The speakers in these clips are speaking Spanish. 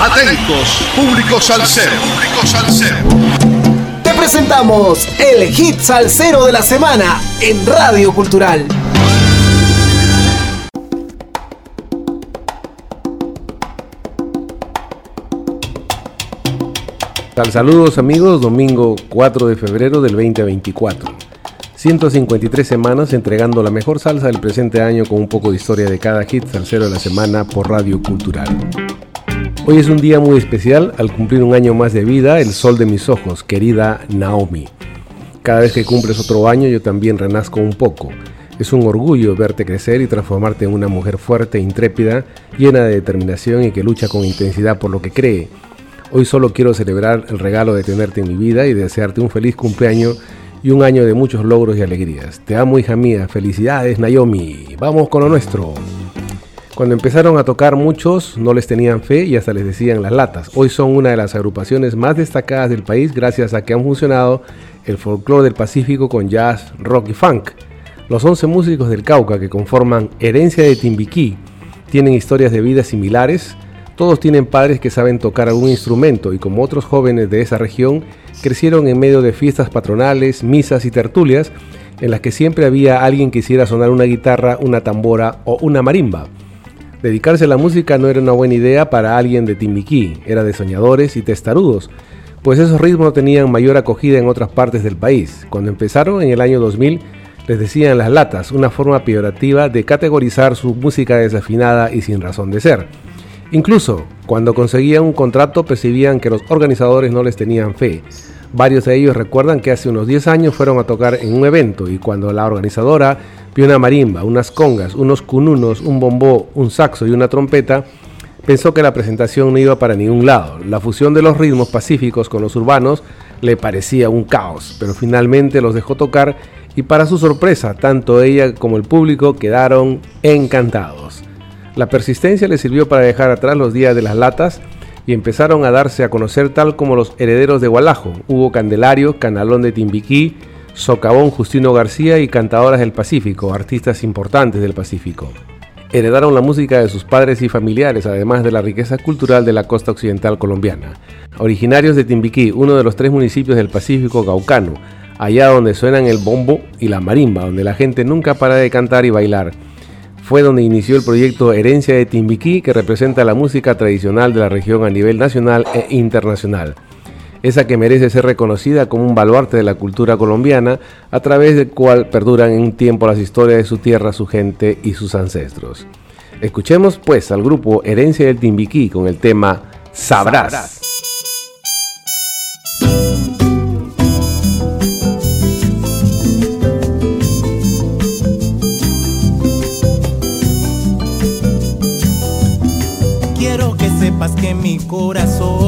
Atentos, público salsero. Público salsero. Te presentamos el hit salsero de la semana en Radio Cultural. Saludos amigos, domingo 4 de febrero del 2024. 153 semanas entregando la mejor salsa del presente año con un poco de historia de cada hit salsero de la semana por Radio Cultural. Hoy es un día muy especial al cumplir un año más de vida, el sol de mis ojos, querida Naomi. Cada vez que cumples otro año yo también renazco un poco. Es un orgullo verte crecer y transformarte en una mujer fuerte, intrépida, llena de determinación y que lucha con intensidad por lo que cree. Hoy solo quiero celebrar el regalo de tenerte en mi vida y desearte un feliz cumpleaños y un año de muchos logros y alegrías. Te amo hija mía, felicidades Naomi, vamos con lo nuestro. Cuando empezaron a tocar muchos no les tenían fe y hasta les decían las latas. Hoy son una de las agrupaciones más destacadas del país gracias a que han funcionado el folclore del Pacífico con jazz, rock y funk. Los 11 músicos del Cauca que conforman Herencia de Timbiquí tienen historias de vida similares. Todos tienen padres que saben tocar algún instrumento y como otros jóvenes de esa región crecieron en medio de fiestas patronales, misas y tertulias en las que siempre había alguien que hiciera sonar una guitarra, una tambora o una marimba. Dedicarse a la música no era una buena idea para alguien de Timbiquí, era de soñadores y testarudos, pues esos ritmos tenían mayor acogida en otras partes del país. Cuando empezaron en el año 2000, les decían las latas, una forma peyorativa de categorizar su música desafinada y sin razón de ser. Incluso, cuando conseguían un contrato percibían que los organizadores no les tenían fe. Varios de ellos recuerdan que hace unos 10 años fueron a tocar en un evento y cuando la organizadora una marimba, unas congas, unos cununos, un bombó, un saxo y una trompeta, pensó que la presentación no iba para ningún lado. La fusión de los ritmos pacíficos con los urbanos le parecía un caos, pero finalmente los dejó tocar y para su sorpresa, tanto ella como el público quedaron encantados. La persistencia le sirvió para dejar atrás los días de las latas y empezaron a darse a conocer tal como los herederos de Gualajo, Hugo Candelario, Canalón de Timbiquí, Socavón Justino García y cantadoras del Pacífico, artistas importantes del Pacífico. Heredaron la música de sus padres y familiares, además de la riqueza cultural de la costa occidental colombiana. Originarios de Timbiquí, uno de los tres municipios del Pacífico gaucano, allá donde suenan el bombo y la marimba, donde la gente nunca para de cantar y bailar fue donde inició el proyecto Herencia de Timbiquí, que representa la música tradicional de la región a nivel nacional e internacional. Esa que merece ser reconocida como un baluarte de la cultura colombiana, a través del cual perduran en un tiempo las historias de su tierra, su gente y sus ancestros. Escuchemos pues al grupo Herencia del Timbiquí con el tema Sabrás. sepas que mi corazón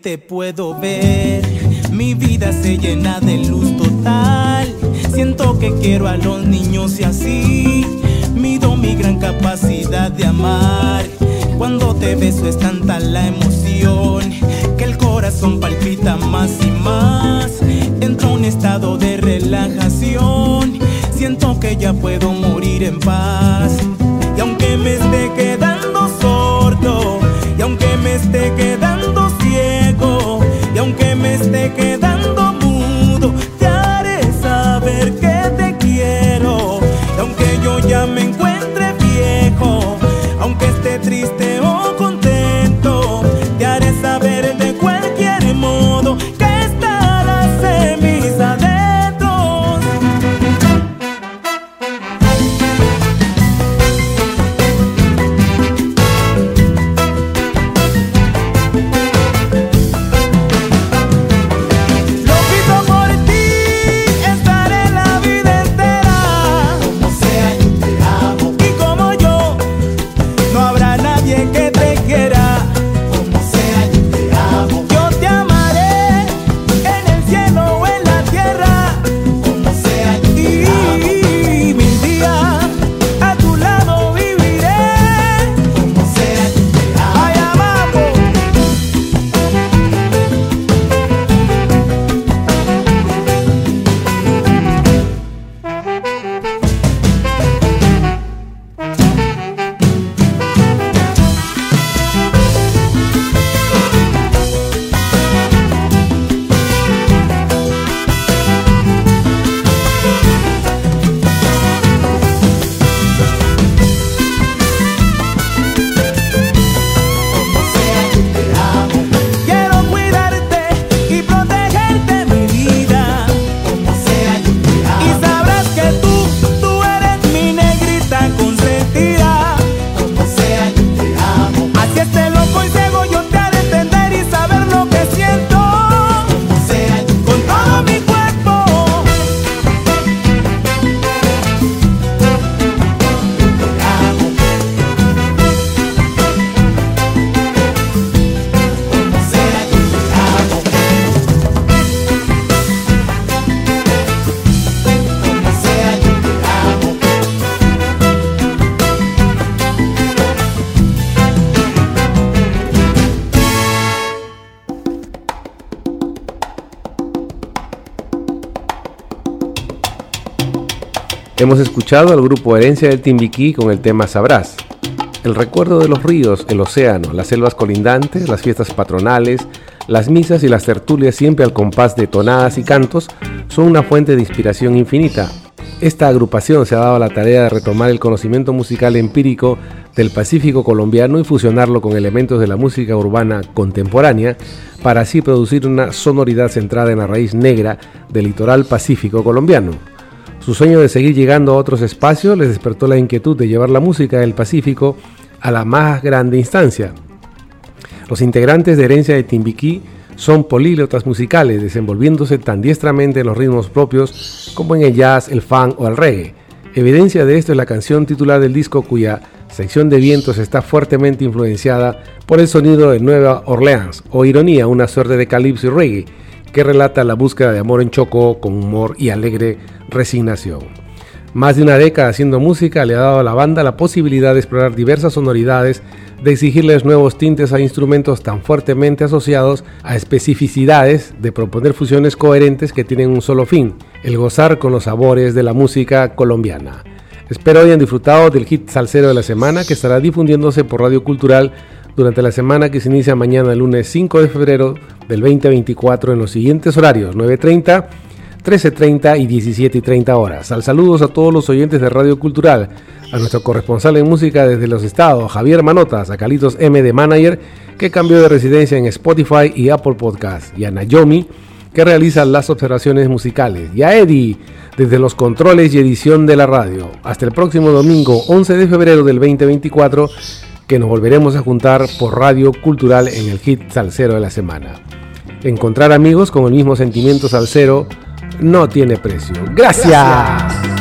te puedo ver. Mi vida se llena de luz total. Siento que quiero a los niños y así mido mi gran capacidad de amar. Cuando te beso es tanta la emoción que el corazón palpita más y más. Entro a un estado de relajación. Siento que ya puedo morir en paz. Hemos escuchado al grupo Herencia del Timbiquí con el tema Sabrás. El recuerdo de los ríos, el océano, las selvas colindantes, las fiestas patronales, las misas y las tertulias siempre al compás de tonadas y cantos son una fuente de inspiración infinita. Esta agrupación se ha dado la tarea de retomar el conocimiento musical empírico del Pacífico colombiano y fusionarlo con elementos de la música urbana contemporánea para así producir una sonoridad centrada en la raíz negra del litoral pacífico colombiano. Su sueño de seguir llegando a otros espacios les despertó la inquietud de llevar la música del Pacífico a la más grande instancia. Los integrantes de Herencia de Timbiquí son políglotas musicales, desenvolviéndose tan diestramente en los ritmos propios como en el jazz, el funk o el reggae. Evidencia de esto es la canción titular del disco cuya sección de vientos está fuertemente influenciada por el sonido de Nueva Orleans, o Ironía, una suerte de calipso y reggae, que relata la búsqueda de amor en Choco con humor y alegre resignación. Más de una década haciendo música le ha dado a la banda la posibilidad de explorar diversas sonoridades, de exigirles nuevos tintes a instrumentos tan fuertemente asociados a especificidades, de proponer fusiones coherentes que tienen un solo fin, el gozar con los sabores de la música colombiana. Espero hayan disfrutado del hit salsero de la semana que estará difundiéndose por Radio Cultural durante la semana que se inicia mañana, lunes 5 de febrero del 2024, en los siguientes horarios: 9.30, 13.30 y 17.30 horas. Al saludos a todos los oyentes de Radio Cultural, a nuestro corresponsal en música desde los estados, Javier Manotas, a Calitos M de Manager, que cambió de residencia en Spotify y Apple Podcast, y a Nayomi, que realiza las observaciones musicales, y a Eddie desde los controles y edición de la radio. Hasta el próximo domingo 11 de febrero del 2024 que nos volveremos a juntar por Radio Cultural en el hit salsero de la semana. Encontrar amigos con el mismo sentimiento salsero no tiene precio. Gracias.